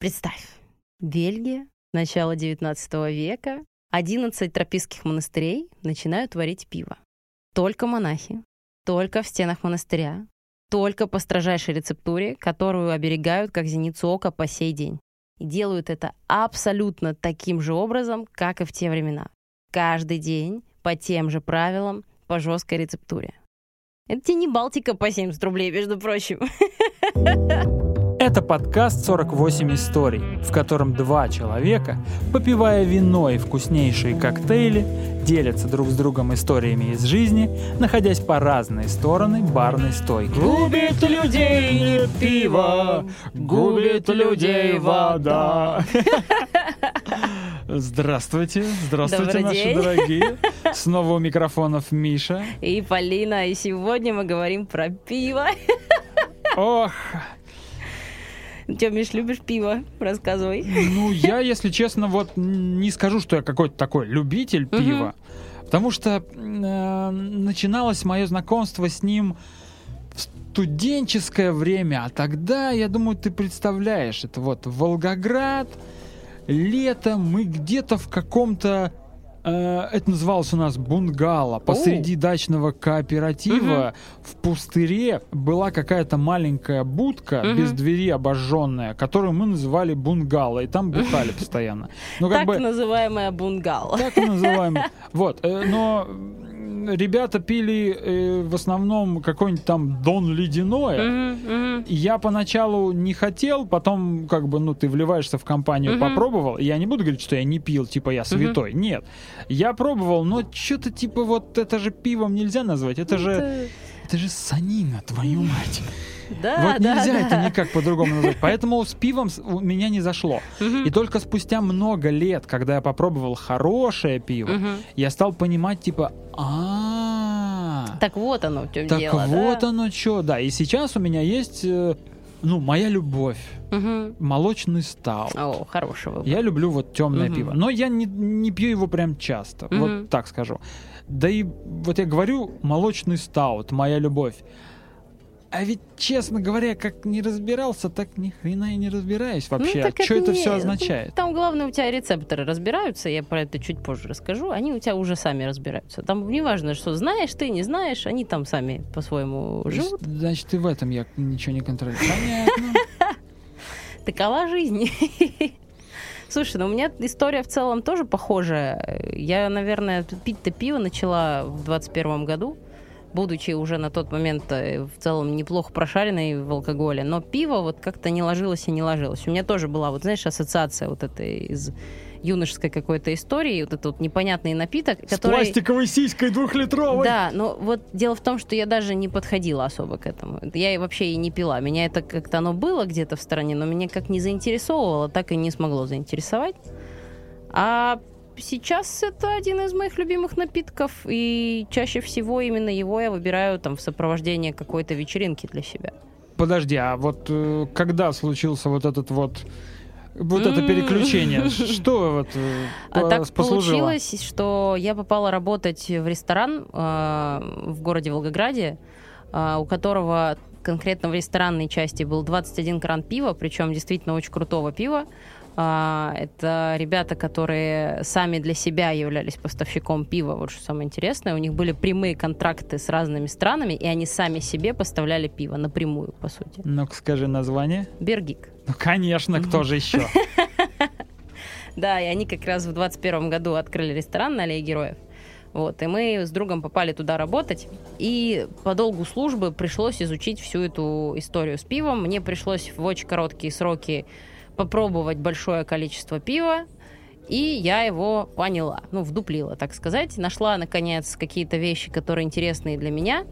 Представь, Бельгия, начало 19 века, 11 тропических монастырей начинают варить пиво. Только монахи, только в стенах монастыря, только по строжайшей рецептуре, которую оберегают как зеницу ока по сей день. И делают это абсолютно таким же образом, как и в те времена. Каждый день, по тем же правилам, по жесткой рецептуре. Это тебе не Балтика по 70 рублей, между прочим. Это подкаст «48 историй», в котором два человека, попивая вино и вкуснейшие коктейли, делятся друг с другом историями из жизни, находясь по разные стороны барной стойки. Губит людей пиво, губит людей вода. Здравствуйте, здравствуйте, Добрый наши день. дорогие. Снова у микрофонов Миша. И Полина, и сегодня мы говорим про пиво. Ох, Че, Миш, любишь пиво? Рассказывай. ну я, если честно, вот не скажу, что я какой-то такой любитель пива, потому что э, начиналось мое знакомство с ним в студенческое время, а тогда, я думаю, ты представляешь, это вот Волгоград, лето, мы где-то в каком-то это называлось у нас бунгало. Посреди дачного кооператива в пустыре была какая-то маленькая будка без двери обожженная, которую мы называли бунгало, и там бухали постоянно. Ну, так называемая бунгало. так и называемый. Вот, э, но ребята пили э, в основном какой-нибудь там Дон Ледяное. Мгм, мгм. Я поначалу не хотел, потом как бы, ну, ты вливаешься в компанию, Мгм. попробовал. Я не буду говорить, что я не пил, типа я святой. Нет. Я пробовал, но что-то типа вот это же пивом нельзя назвать. Это же, Это- это же санина, твою мать. Да, вот да, нельзя да. это никак по-другому назвать. Поэтому с пивом у меня не зашло. И только спустя много лет, когда я попробовал хорошее пиво, я стал понимать, типа, а Так вот оно в чем так дело, вот да? оно что, да. И сейчас у меня есть, э, ну, моя любовь, Мгм. молочный стал. О, хорошего. Я люблю вот темное Мгм. пиво, но я не, не пью его прям часто, Мгм. вот так скажу. Да и вот я говорю, молочный стаут, моя любовь. А ведь, честно говоря, как не разбирался, так ни хрена и не разбираюсь вообще. Ну, так что это не- все означает? Там главное у тебя рецепторы разбираются, я про это чуть позже расскажу, они у тебя уже сами разбираются. Там не важно, что знаешь ты, не знаешь, они там сами по-своему живут. Значит, и в этом я ничего не контролирую. Понятно. Такова жизнь. Слушай, ну у меня история в целом тоже похожая. Я, наверное, пить-то пиво начала в 21 году, будучи уже на тот момент э, в целом неплохо прошаренной в алкоголе. Но пиво вот как-то не ложилось и не ложилось. У меня тоже была, вот знаешь, ассоциация вот этой из юношеской какой-то истории, вот этот вот непонятный напиток, С который... пластиковой сиськой двухлитровой. Да, но вот дело в том, что я даже не подходила особо к этому. Я вообще и не пила. Меня это как-то оно было где-то в стороне, но меня как не заинтересовывало, так и не смогло заинтересовать. А сейчас это один из моих любимых напитков, и чаще всего именно его я выбираю там в сопровождении какой-то вечеринки для себя. Подожди, а вот э, когда случился вот этот вот вот это переключение? Что вот э, А так послужило? получилось, что я попала работать в ресторан э, в городе Волгограде, э, у которого конкретно в ресторанной части был 21 кран пива, причем действительно очень крутого пива. А, Это ребята, которые сами для себя являлись поставщиком пива, вот что самое интересное. У них были прямые контракты с разными странами, и они сами себе поставляли пиво напрямую, по сути. Ну-ка скажи название. Бергик. Ну, конечно, кто же еще? Да, и они как раз в 21 году открыли ресторан на Аллее Героев. Вот, и мы с другом попали туда работать, и по долгу службы пришлось изучить всю эту историю с пивом. Мне пришлось в очень короткие сроки попробовать большое количество пива, и я его поняла, ну, вдуплила, так сказать. Нашла, наконец, какие-то вещи, которые интересные для меня.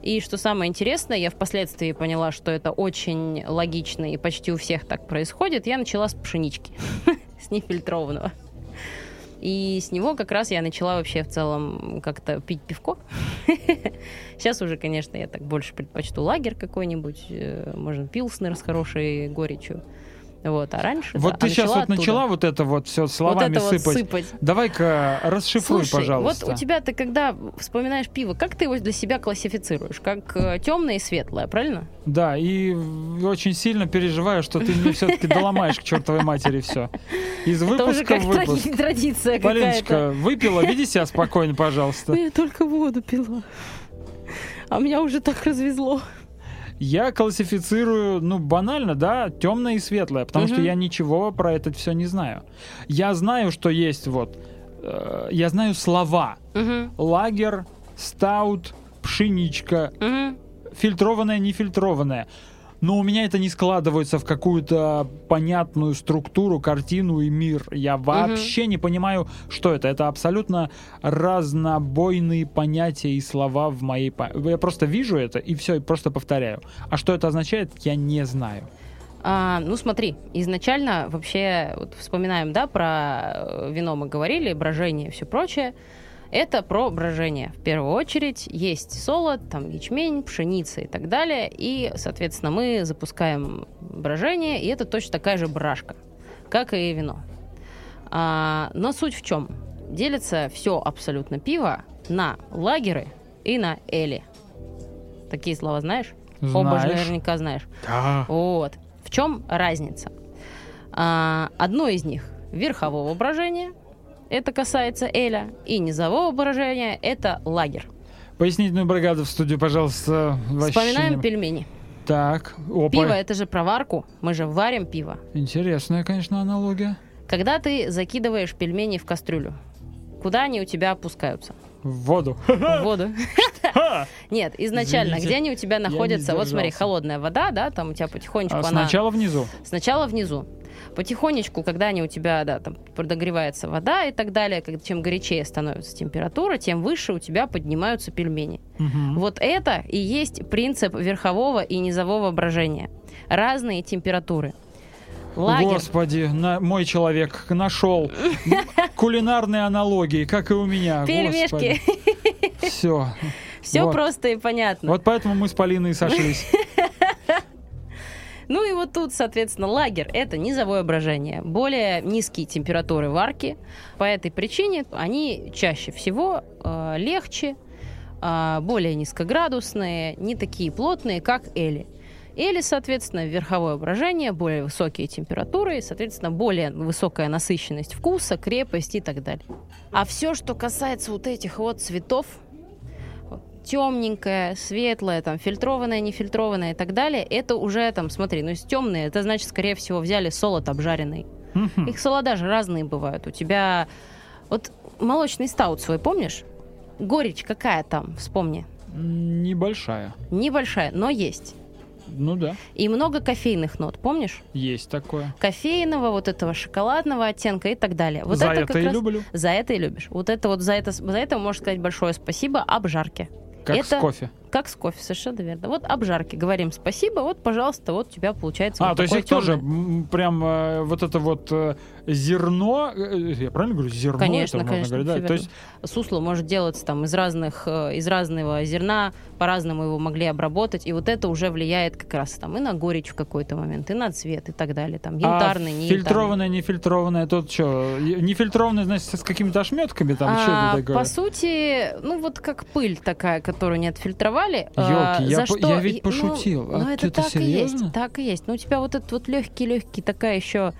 И что самое интересное, я впоследствии поняла, что это очень логично и почти у всех так происходит. Я начала с пшенички, с нефильтрованного. И с него как раз я начала вообще в целом как-то пить пивко. Сейчас уже, конечно, я так больше предпочту лагерь какой-нибудь, э, можно пилснер с хорошей горечью. Вот, а раньше... Вот да, ты а сейчас вот оттуда. начала вот это вот все вот словами вот сыпать. сыпать. Давай-ка расшифруй, Слушай, пожалуйста. вот у тебя ты когда вспоминаешь пиво, как ты его для себя классифицируешь? Как темное и светлое, правильно? Да, и очень сильно переживаю, что ты мне все-таки доломаешь к чертовой матери все. Из выпуска в выпуск. тради- традиция. Полиночка, выпила, веди себя спокойно, пожалуйста. Ну, я только воду пила. А меня уже так развезло. Я классифицирую, ну, банально, да, темное и светлое, потому что Мгм. я ничего про это все не знаю. Я знаю, что есть вот, э, я знаю слова. Мгм, Лагер, стаут, пшеничка, мгм. фильтрованное, нефильтрованное. Но у меня это не складывается в какую-то понятную структуру, картину и мир. Я вообще не понимаю, что это. Это абсолютно разнобойные понятия и слова в моей... па- Я просто вижу это и все, и просто повторяю. А что это означает, я не знаю. А, ну смотри, изначально вообще вот вспоминаем, да, про э, вино мы говорили, брожение и все прочее. Это про брожение. В первую очередь есть солод, там ячмень, пшеница и так далее. И, соответственно, мы запускаем брожение, и это точно такая же брашка, как и вино. А, но суть в чем? Делится все абсолютно пиво на лагеры и на эли. Такие слова знаешь? Оба же Знаешь? наверняка знаешь. Да. Вот. В чем разница? А, одно из них верхового брожения, это касается Эля, и низового брожения, это лагерь. Пояснительную бригаду в студию, пожалуйста. Вспоминаем не- пельмени. Так, опа. Пиво это же про варку, мы же варим пиво. Интересная, конечно, аналогия. Когда ты закидываешь пельмени в кастрюлю, куда они у тебя опускаются? В воду. В воду. Нет, изначально, Извините, где они у тебя находятся? Вот смотри, холодная вода, да, там у тебя потихонечку А она... сначала внизу. Сначала внизу. Потихонечку, когда они у тебя, да, там подогревается вода и так далее, как- чем горячее становится температура, тем выше у тебя поднимаются пельмени. Мгм. Вот это и есть принцип верхового и низового брожения. Разные температуры. Лагерь. Господи, на- мой человек нашел кулинарные аналогии, как и у меня. Пельмешки. Все. Все Вот. просто и понятно. Вот поэтому мы с Полиной сошлись. Ну и вот тут, соответственно, лагерь — это низовое брожение. Более низкие температуры варки. По этой причине они чаще всего э, легче, э, более низкоградусные, не такие плотные, как эли. Эли, соответственно, верховое брожение, более высокие температуры, и, соответственно, более высокая насыщенность вкуса, крепость и так далее. А все, что касается вот этих вот цветов, темненькое, светлое, там, фильтрованное, нефильтрованное и так далее, это уже там, смотри, ну, если темные, это значит, скорее всего, взяли солод обжаренный. Их солода же разные бывают. У тебя вот молочный стаут свой, помнишь? Горечь какая там, вспомни. Небольшая. Небольшая, но есть. Ну да, И много кофейных нот, помнишь? есть такое. Кофейного, вот этого шоколадного оттенка и так далее. Вот За это, это и раз- люблю. За это и любишь. Вот это вот за это, за это можешь сказать большое спасибо обжарке. Как Это- с кофе. Как с кофе, совершенно верно. Вот обжарки. Говорим спасибо, вот, пожалуйста, вот у тебя получается А, вот то есть их тоже тёмное. м, прям э, вот это вот э, зерно, э, я правильно говорю, зерно Конечно, это можно конечно, говорить, да? То есть Сусло может делаться там из разных, э, из разного зерна, по-разному его могли обработать, и вот это уже влияет как раз там и на горечь в какой-то момент, и на цвет, и так далее. Там янтарный, а не фильтрованное, нефильтрованное, тут что? Нефильтрованное, значит, с какими-то ошметками там, что А, это такое? по сути, ну вот как пыль такая, которую не отфильтровали. а, Ёлки, я за по- что я ведь ну, пошутил. Ну, А это ты-то так и есть, серьезно? так и есть. Ну у тебя вот этот вот легкий-легкий такая еще,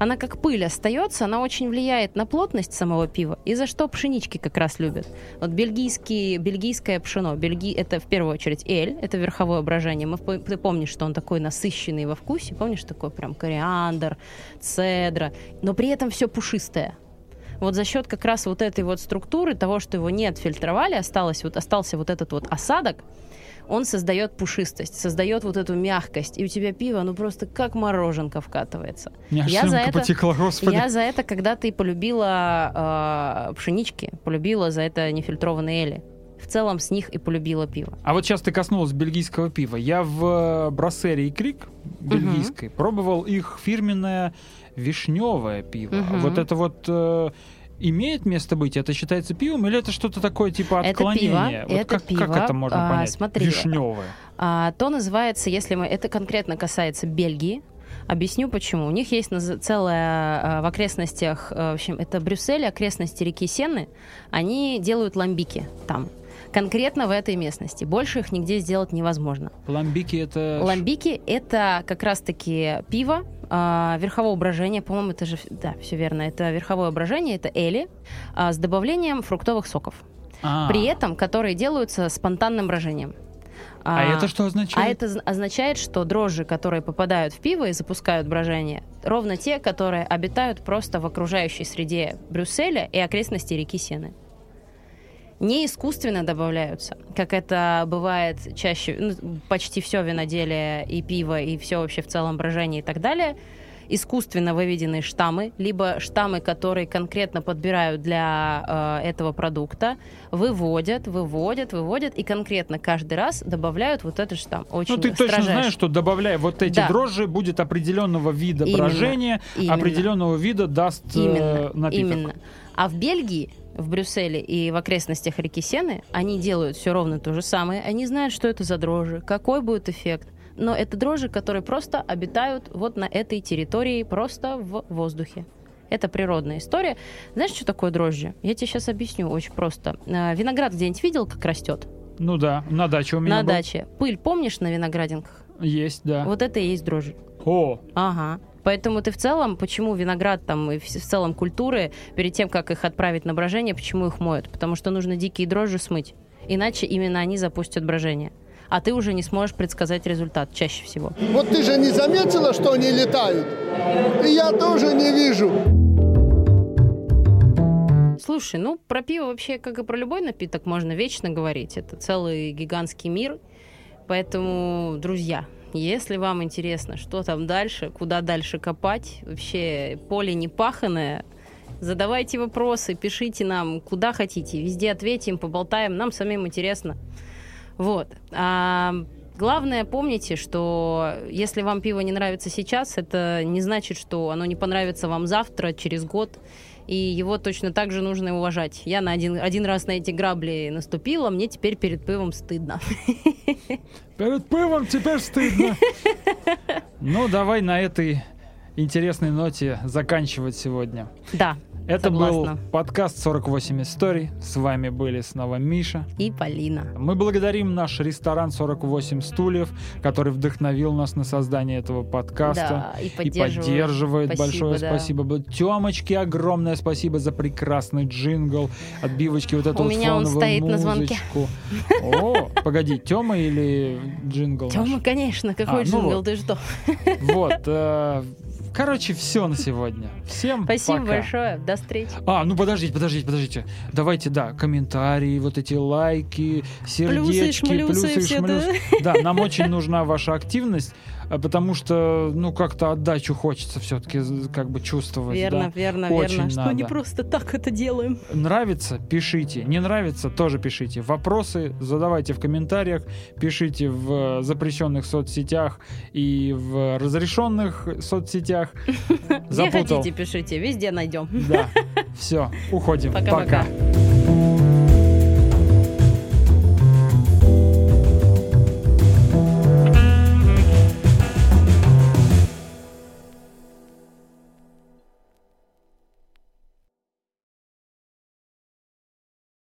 она как пыль остается, она очень влияет на плотность самого пива. И за что пшенички как раз любят. Вот бельгийский, бельгийское пшено, бельги, это в первую очередь эль, это верховое брожение. Мы, ты помнишь, что он такой насыщенный во вкусе, помнишь, такой прям кориандр, цедра, но при этом все пушистое. Вот за счет как раз вот этой вот структуры, того, что его не отфильтровали, осталось вот, остался вот этот вот осадок, он создает пушистость, создает вот эту мягкость. И у тебя пиво, ну просто как мороженка вкатывается. Аж я за это- потекла, господи. Я за это, когда ты полюбила э, пшенички, полюбила за это нефильтрованные эли. В целом с них и полюбила пиво. А вот сейчас ты коснулась бельгийского пива. Я в э, Броссере и Крик бельгийской пробовал их фирменное вишневое пиво. Мгм. Вот это вот э, имеет место быть? Это считается пивом или это что-то такое типа Это отклонение? пиво, Вот это как, пиво. как это можно А, понять? смотри, Вишневое. А, то называется, если мы это конкретно касается Бельгии, Объясню почему. У них есть целая в окрестностях, э, в общем, это Брюссель, окрестности реки Сены. Они делают ламбики там. Конкретно в этой местности. Больше их нигде сделать невозможно. Ламбики это... Ламбики это как раз-таки пиво а, верхового брожения, по-моему, это же, да, все верно, это верховое брожение, это эли а, с добавлением фруктовых соков. А. При этом, которые делаются спонтанным брожением. А это что означает? А это означает, что дрожжи, которые попадают в пиво и запускают брожение, ровно те, которые обитают просто в окружающей среде Брюсселя и окрестностей реки Сены. Не искусственно добавляются, как это бывает чаще, ну, почти все виноделие и пиво, и все вообще в целом брожение и так далее. Искусственно выведенные штаммы, либо штаммы, которые конкретно подбирают для э, этого продукта, выводят, выводят, выводят, и конкретно каждый раз добавляют вот этот штамм. Очень Ну, ты точно строжайше. знаешь, что добавляя вот эти Да. дрожжи, будет определенного вида Именно. брожения, Именно. определенного вида даст э, Именно, напиток. именно. А в Бельгии, в Брюсселе и в окрестностях реки Сены они делают все ровно то же самое. Они знают, что это за дрожжи, какой будет эффект. Но это дрожжи, которые просто обитают вот на этой территории, просто в воздухе. Это природная история. Знаешь, что такое дрожжи? Я тебе сейчас объясню очень просто. Э, Виноград где-нибудь видел, как растет? Ну да, на даче у меня на был. даче. Пыль помнишь на виноградинках? Есть, да. Вот это и есть дрожжи. О, Ага. Поэтому ты в целом, почему виноград там и в целом культуры, перед тем, как их отправить на брожение, почему их моют? Потому что нужно дикие дрожжи смыть. Иначе именно они запустят брожение. А ты уже не сможешь предсказать результат чаще всего. Вот ты же не заметила, что они летают? И я тоже не вижу. Слушай, ну про пиво вообще, как и про любой напиток, можно вечно говорить. Это целый гигантский мир. Поэтому, друзья, если вам интересно, что там дальше, куда дальше копать, вообще поле не паханое, задавайте вопросы, пишите нам, куда хотите, везде ответим, поболтаем, нам самим интересно. Вот. А главное, помните, что если вам пиво не нравится сейчас, это не значит, что оно не понравится вам завтра, через год, и его точно так же нужно уважать. Я на один, один раз на эти грабли наступила, мне теперь перед пивом стыдно. перед пивом теперь стыдно. Ну, давай на этой интересной ноте заканчивать сегодня. Да, Это Согласна. был подкаст 48 историй. С вами были снова Миша. и Полина. Мы благодарим наш ресторан 48 стульев, который вдохновил нас на создание этого подкаста. Да, и И поддерживаю. поддерживает. Спасибо, Большое да. спасибо. Темочке огромное спасибо за прекрасный джингл. Отбивочки вот эту У вот меня он стоит на звонке. музычку. О, погоди, Тема или джингл наш? Тёма, конечно, какой А, ну джингл, вот. ты что? Вот. э, Короче, все на сегодня. Всем Спасибо пока. большое, до встречи. А, ну подождите, подождите, подождите. Давайте, да, комментарии, вот эти лайки, сердечки, шмалюсы плюсы, все, шмалюсы. Да, нам очень нужна ваша активность, потому что, ну, как-то отдачу хочется все-таки как бы чувствовать. Верно, да. верно, Очень верно. Что не надо. просто так это делаем. Нравится? Пишите. Не нравится? Тоже пишите. Вопросы задавайте в комментариях, пишите в запрещенных соцсетях и в разрешенных соцсетях. Где Запутал. хотите, пишите, везде найдем. Да. Все, уходим. Пока-пока. Пока.